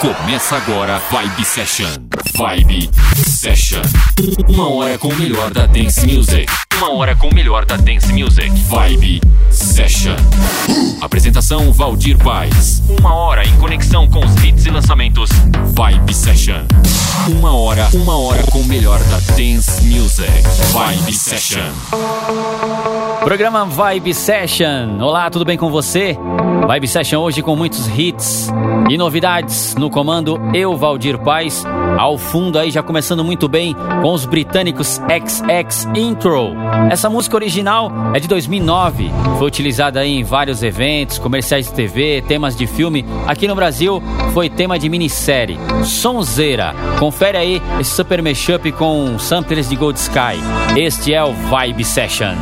Começa agora Vibe Session. Vibe Session. Uma hora com o melhor da dance music. Uma hora com o melhor da dance music. Vibe Session. Apresentação Valdir Paz. Uma hora em conexão com os hits e lançamentos. Vibe Session. Uma hora, uma hora com o melhor da dance music. Vibe Session. Programa Vibe Session. Olá, tudo bem com você? Vibe Session hoje com muitos hits e novidades no comando Eu Valdir Paz. Ao fundo aí já começando muito bem com os britânicos XX Intro. Essa música original é de 2009, foi utilizada em vários eventos, comerciais de TV, temas de filme. Aqui no Brasil foi tema de minissérie. Sonzeira. Confere aí esse super mashup com samplers de Gold Sky. Este é o Vibe Session.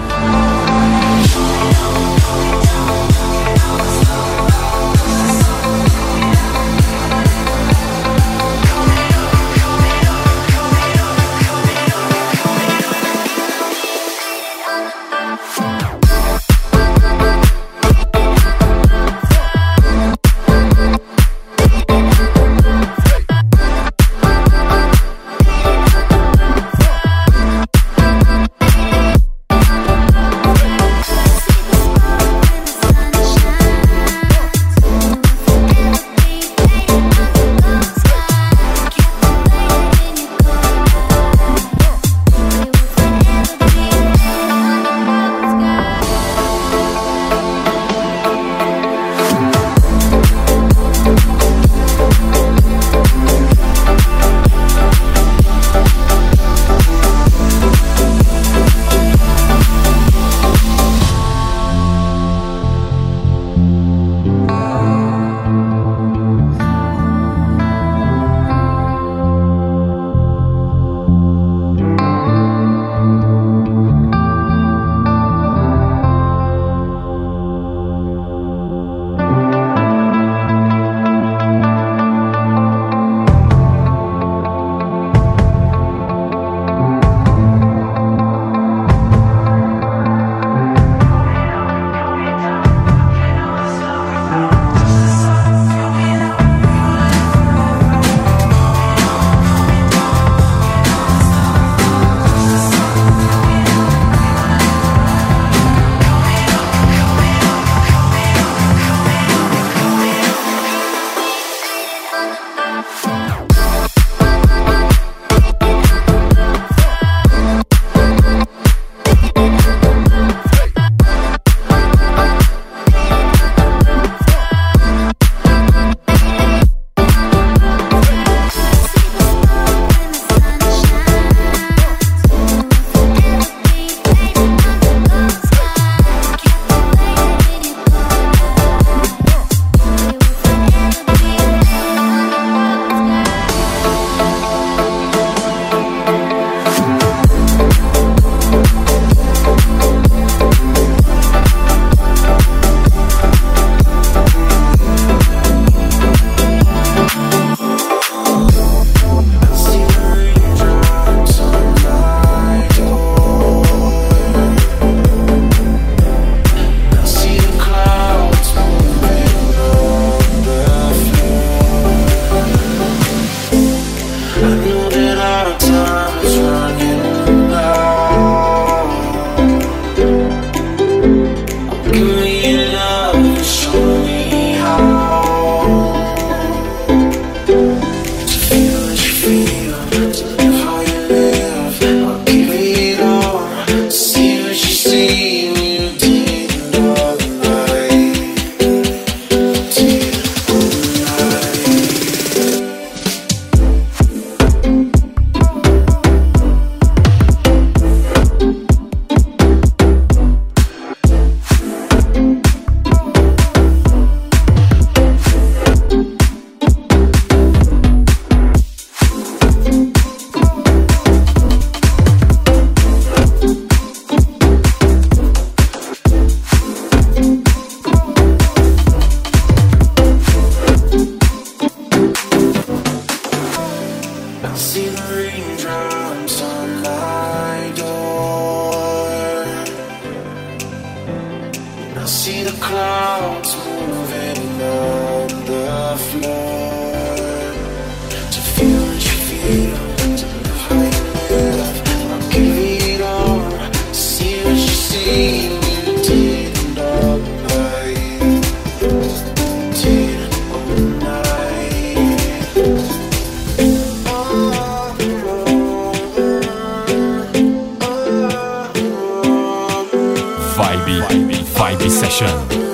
炫。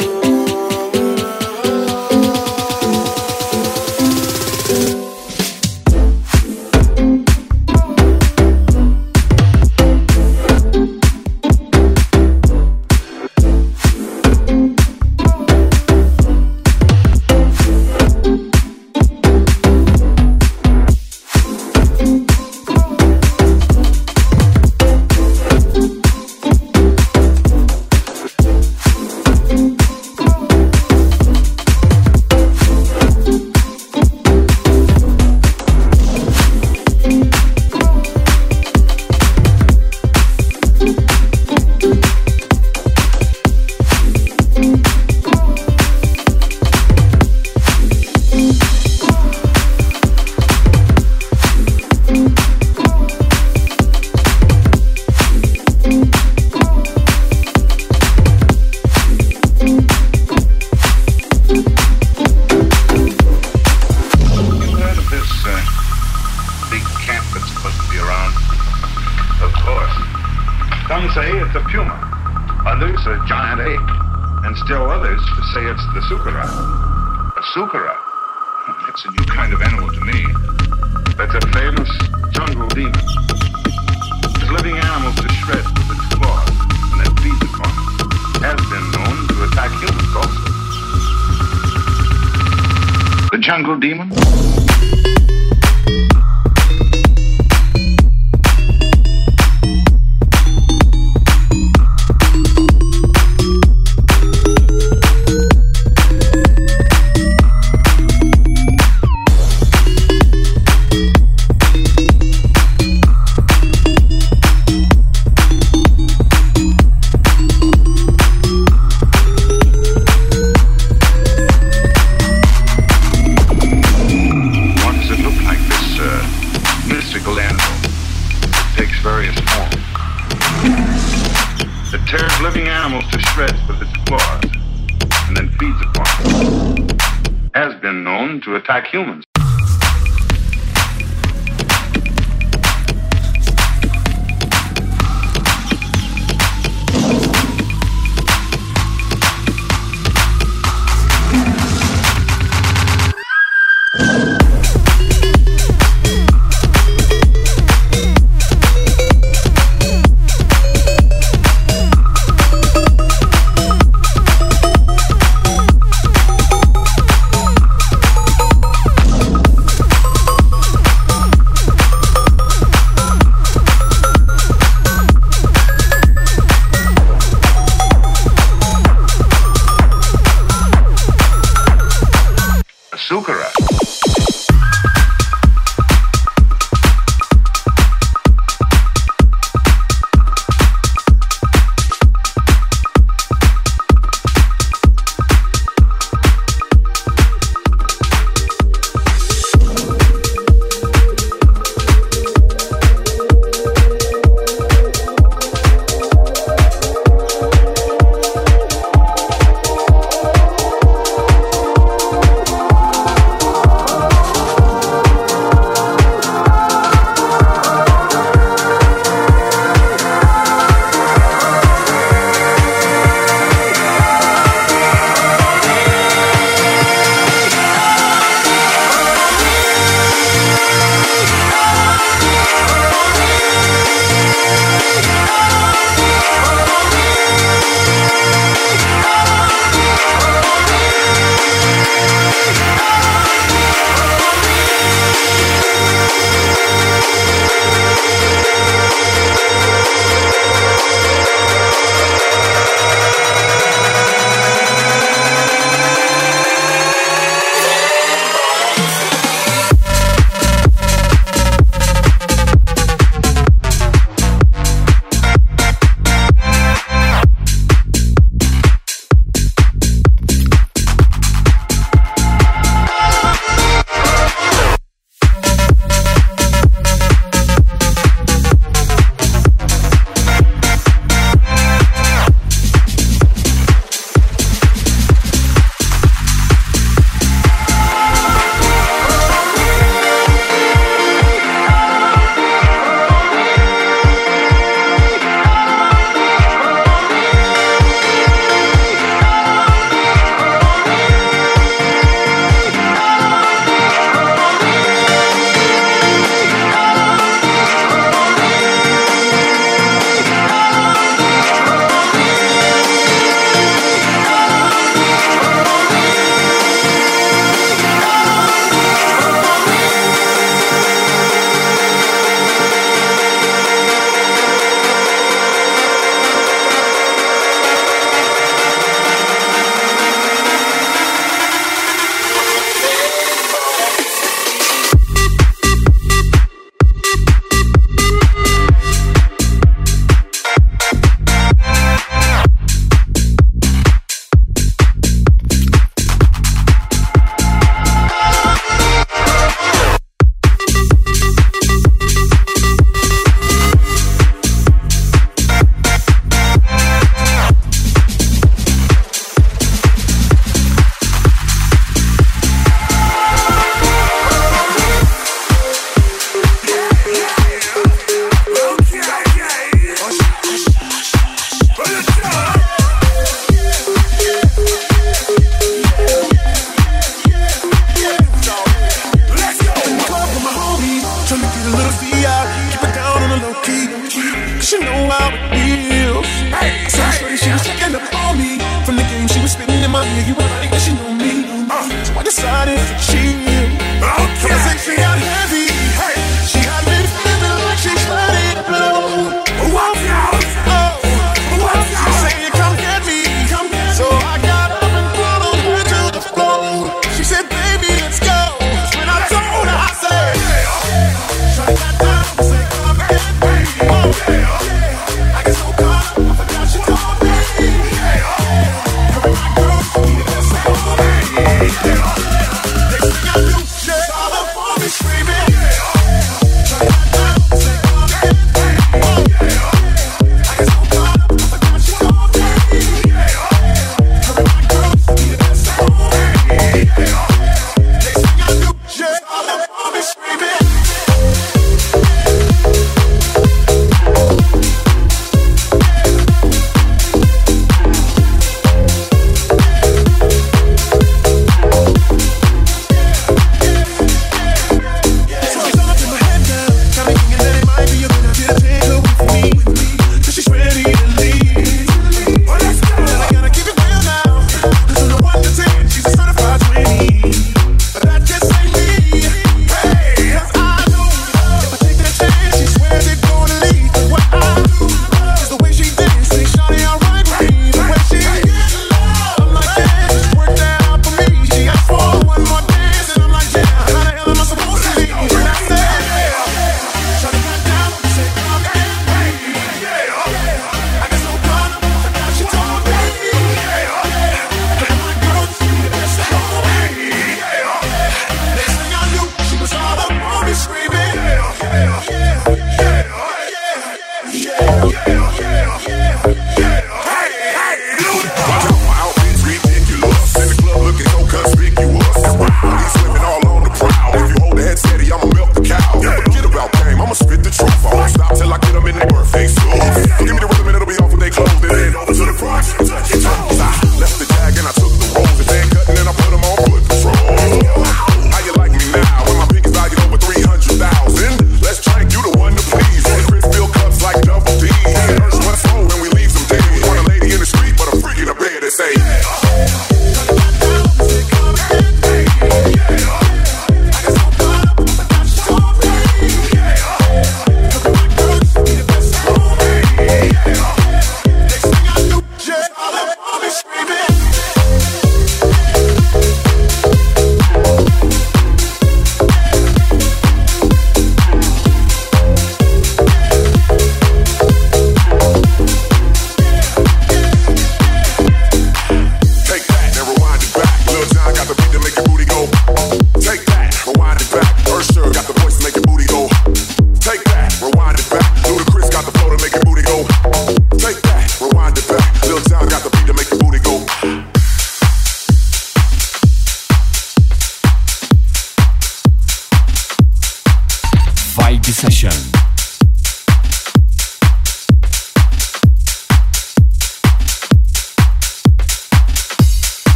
Attack humans.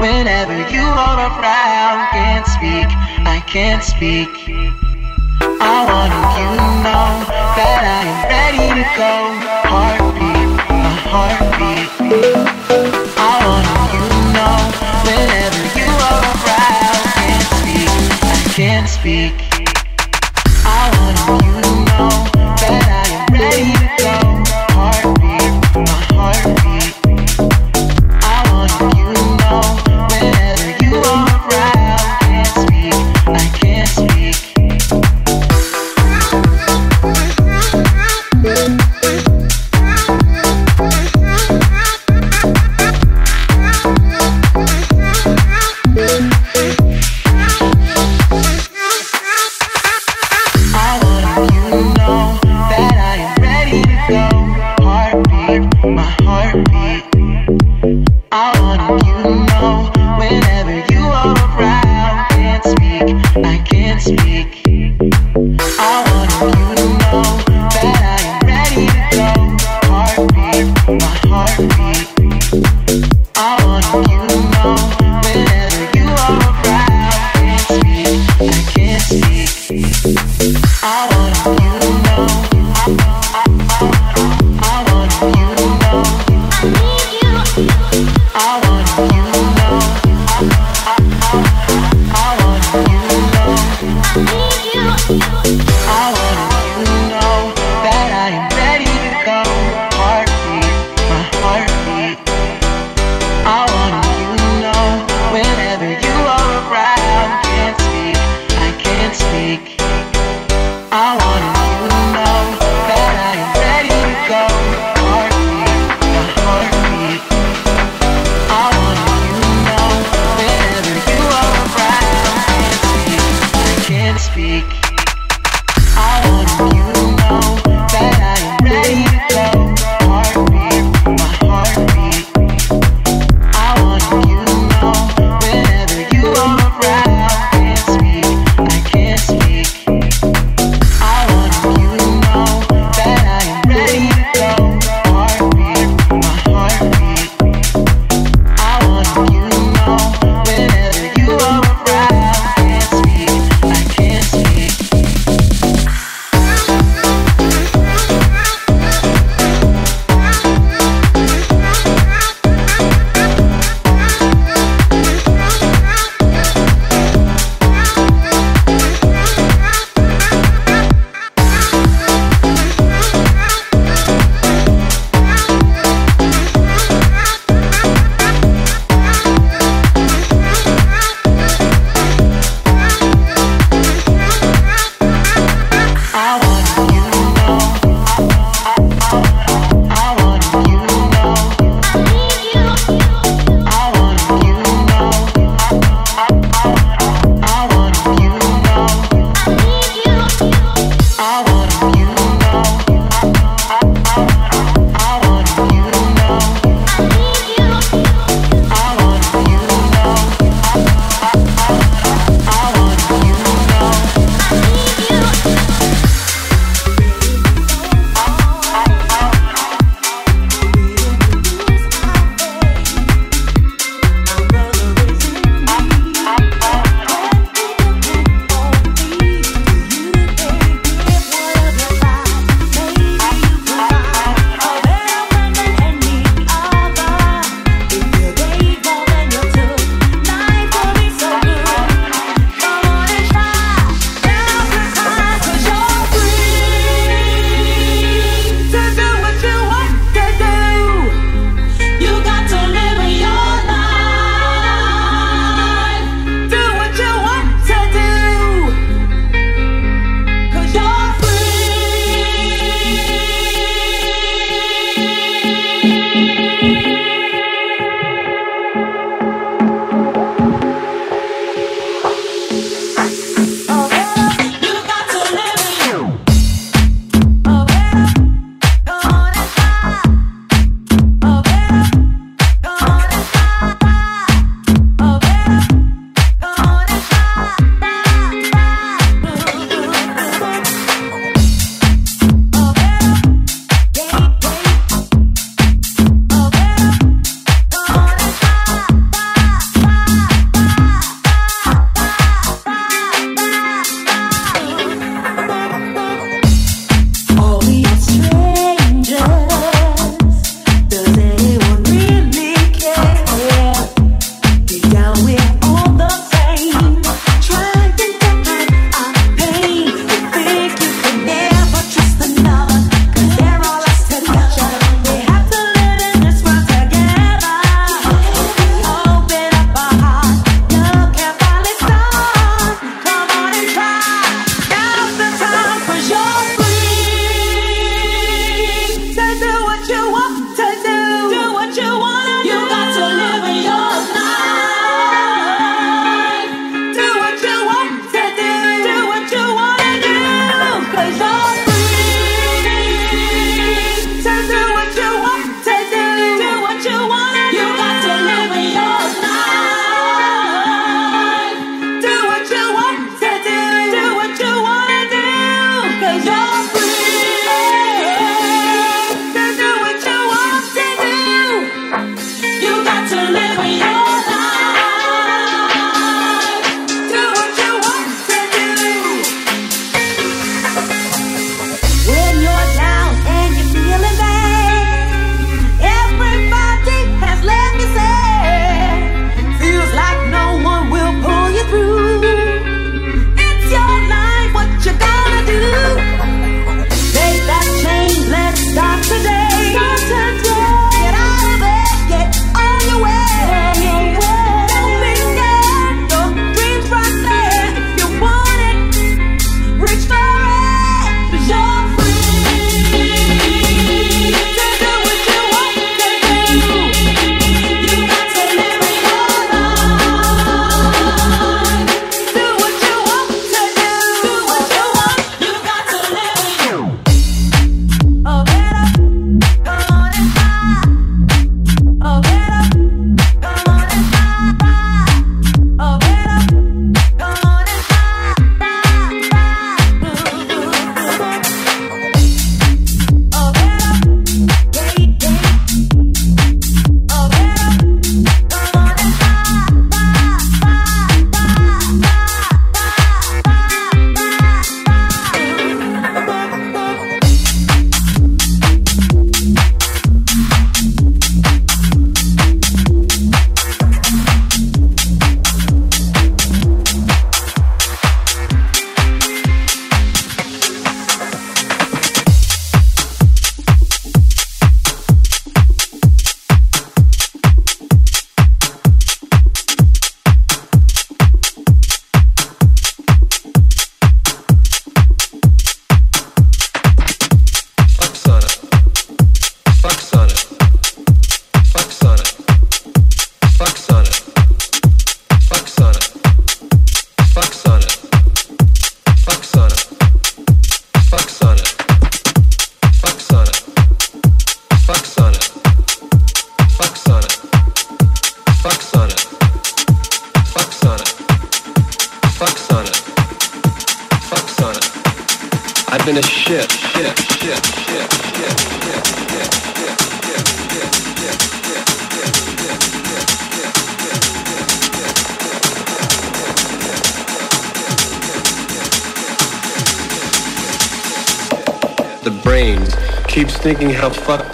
Whenever you are around, can't speak, I can't speak. I wanna you to know that I am ready to go. Heartbeat, a heartbeat. I want you to know whenever you are around, can't speak, I can't speak. I wanna.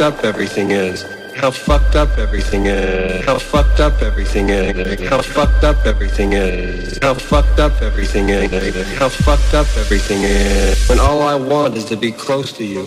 Up everything is. How fucked up everything is. How fucked up everything is. How fucked up everything is. How fucked up everything is. How fucked up everything is. When all I want is to be close to you.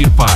Valdir Paz.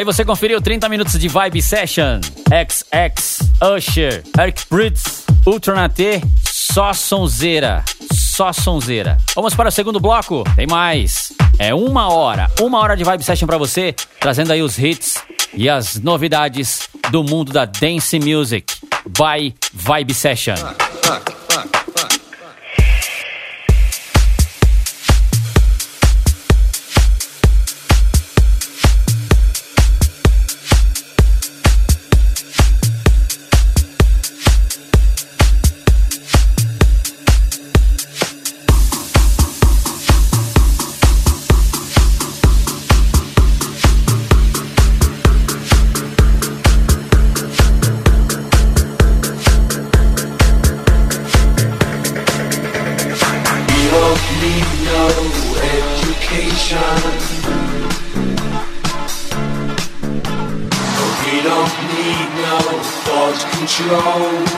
Aí você conferiu 30 minutos de Vibe Session, XX, Usher, Eric Pritz, Ultranate, só sonzeira, só sonzeira. Vamos para o segundo bloco, tem mais. É uma hora, uma hora de Vibe Session para você, trazendo aí os hits e as novidades do mundo da dance music. By Vibe Session. Enjoy the slow.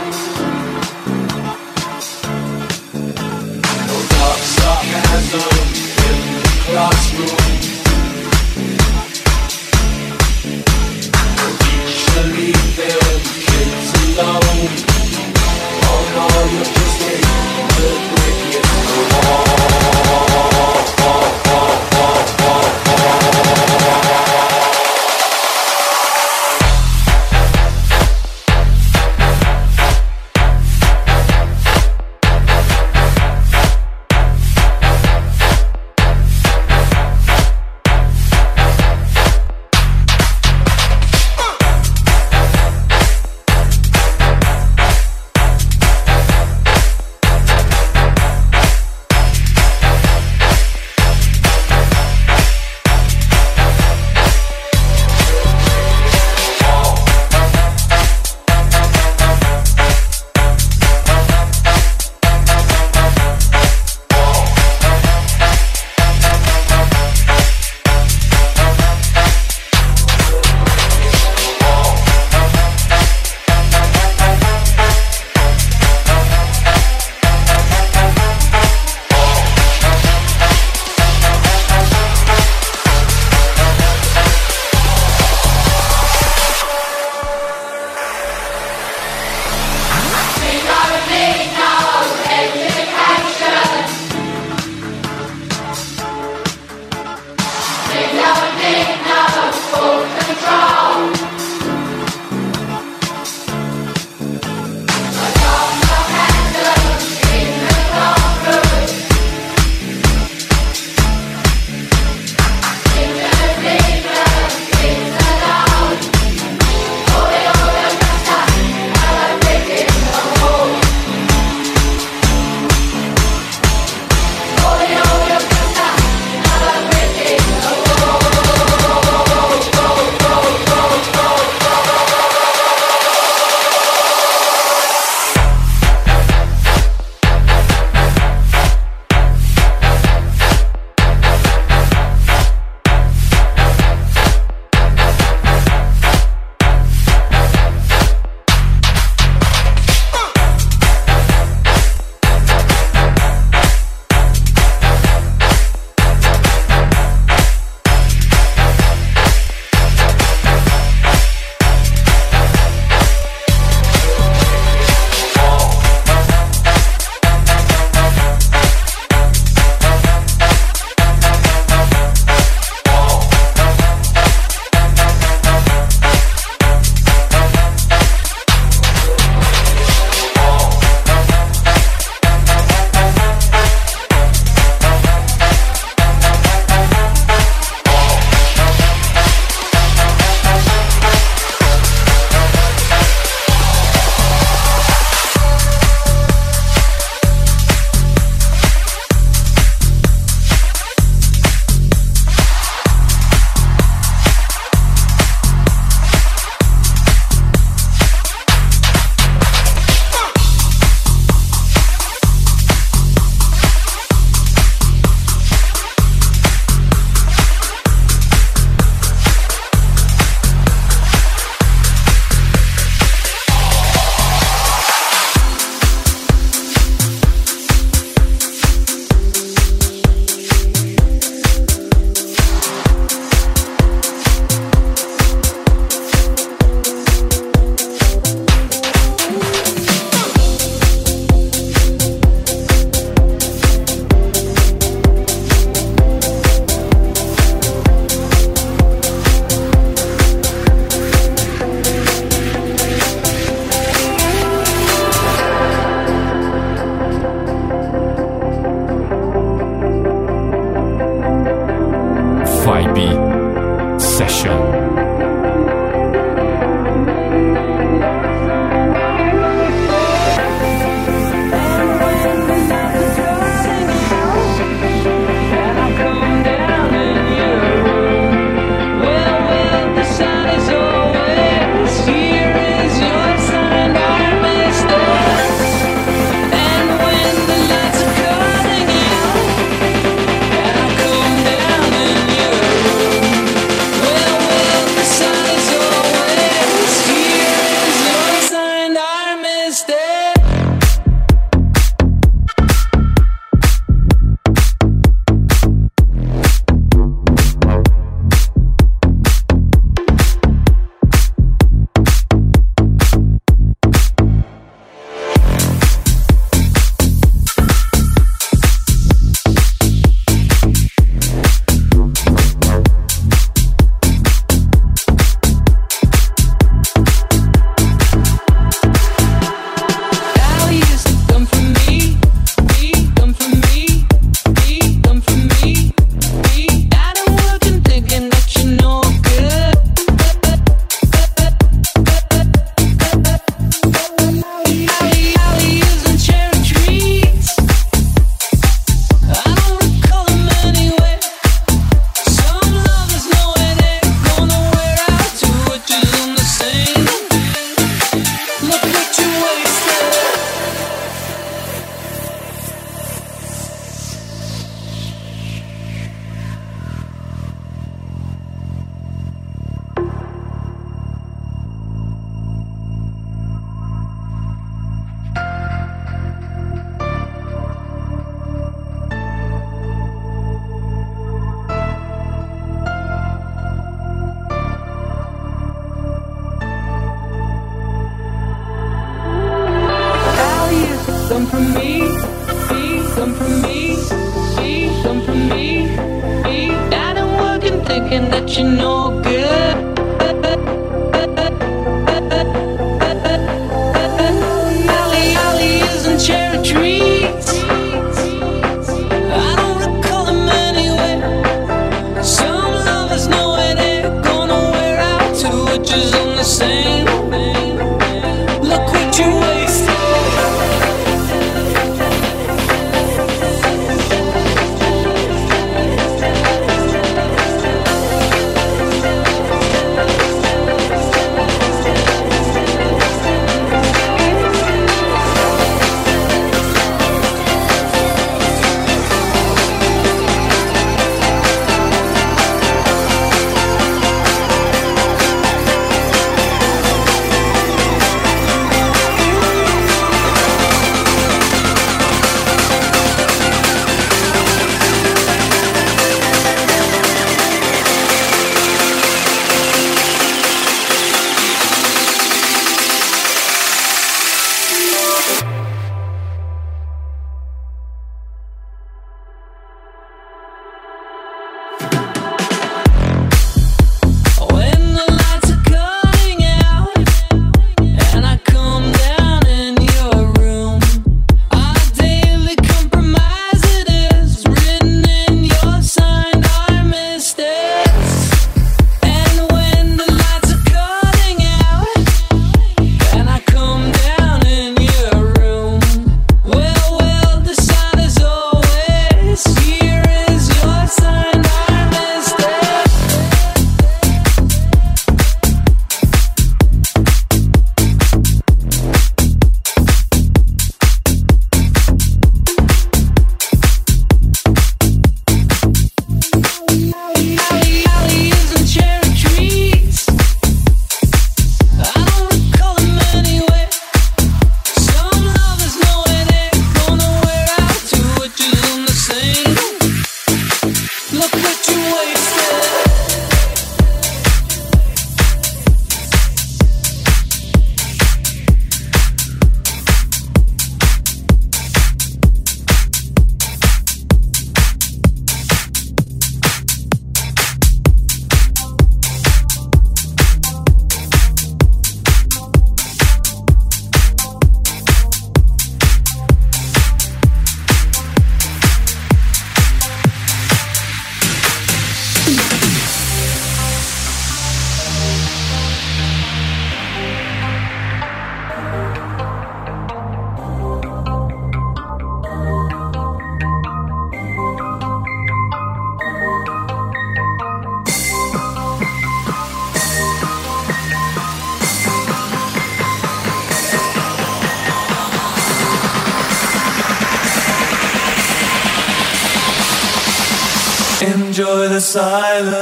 Silence.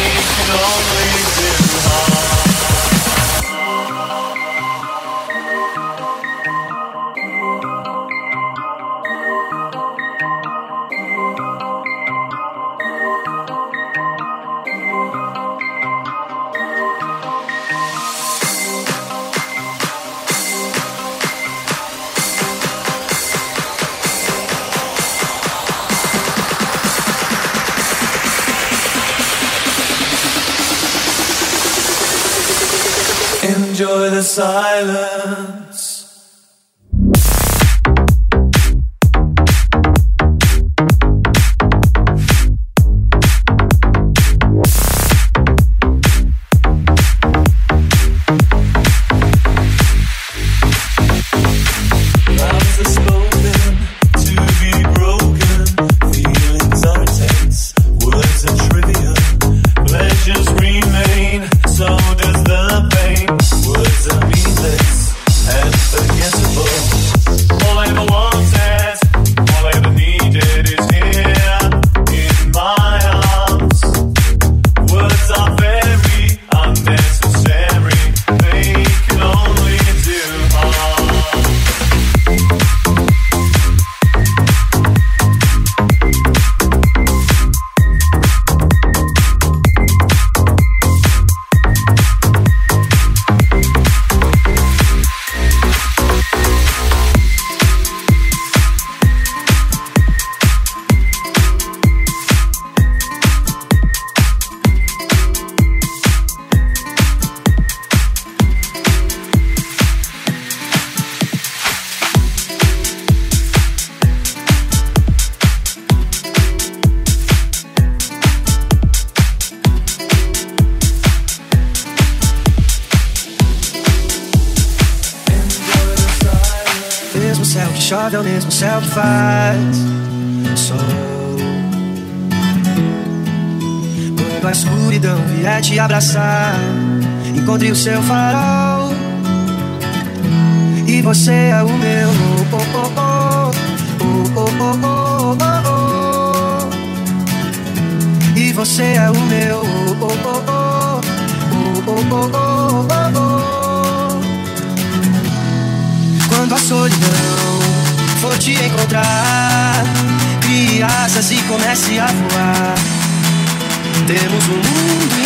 silence. Encontre o seu farol. E você é o meu. Oh, oh, oh, oh, oh, oh, oh, oh, E você é o meu. Oh, oh, oh, oh, oh, oh, oh, oh, Quando a solidão for te encontrar, crie asas e comece a voar. Temos um mundo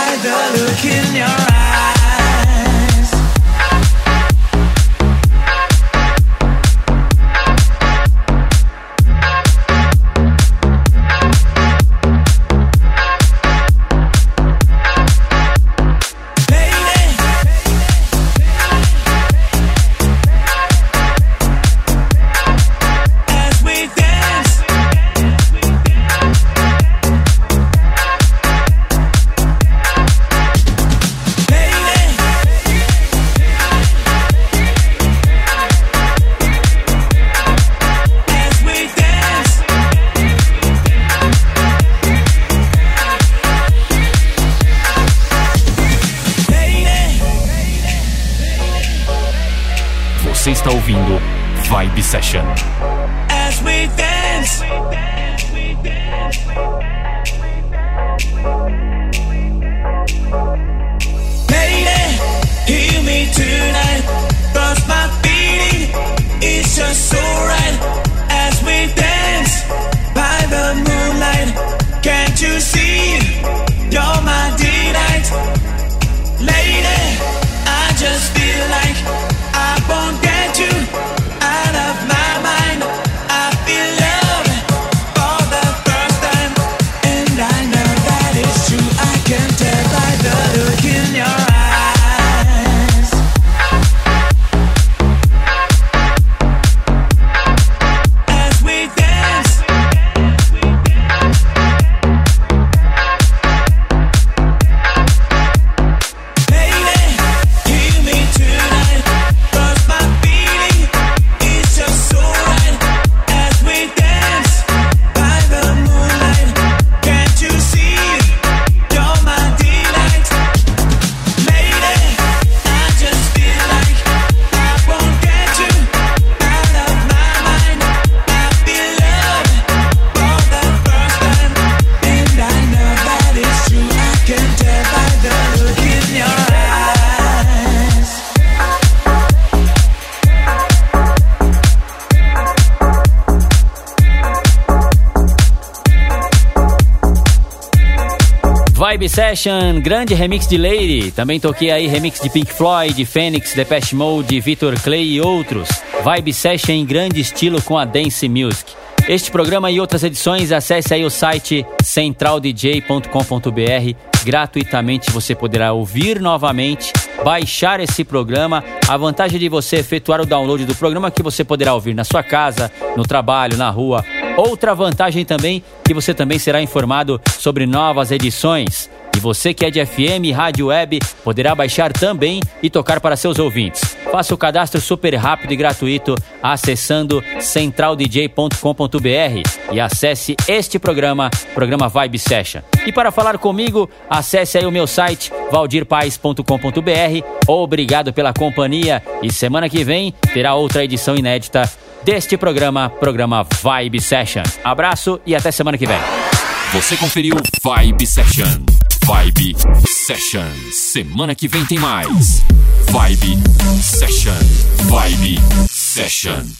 by the look in your eyes. Session, grande remix de Lady. Também toquei aí remix de Pink Floyd, Phoenix, Depeche Mode, Victor Clay e outros. Vibe Session em grande estilo com a Dance Music. Este programa e outras edições, acesse aí o site centraldj.com.br. Gratuitamente você poderá ouvir novamente, baixar esse programa. A vantagem de você efetuar o download do programa é que você poderá ouvir na sua casa, no trabalho, na rua. Outra vantagem também que você também será informado sobre novas edições. E você que é de FM, rádio web, poderá baixar também e tocar para seus ouvintes. Faça o cadastro super rápido e gratuito acessando centraldj.com.br e acesse este programa, programa Vibe Session. E para falar comigo, acesse aí o meu site valdirpaes.com.br. Obrigado pela companhia e semana que vem terá outra edição inédita deste programa, programa Vibe Session. Abraço e até semana que vem. Você conferiu Vibe Session. Vibe Session. Semana que vem tem mais. Vibe Session. Vibe Session.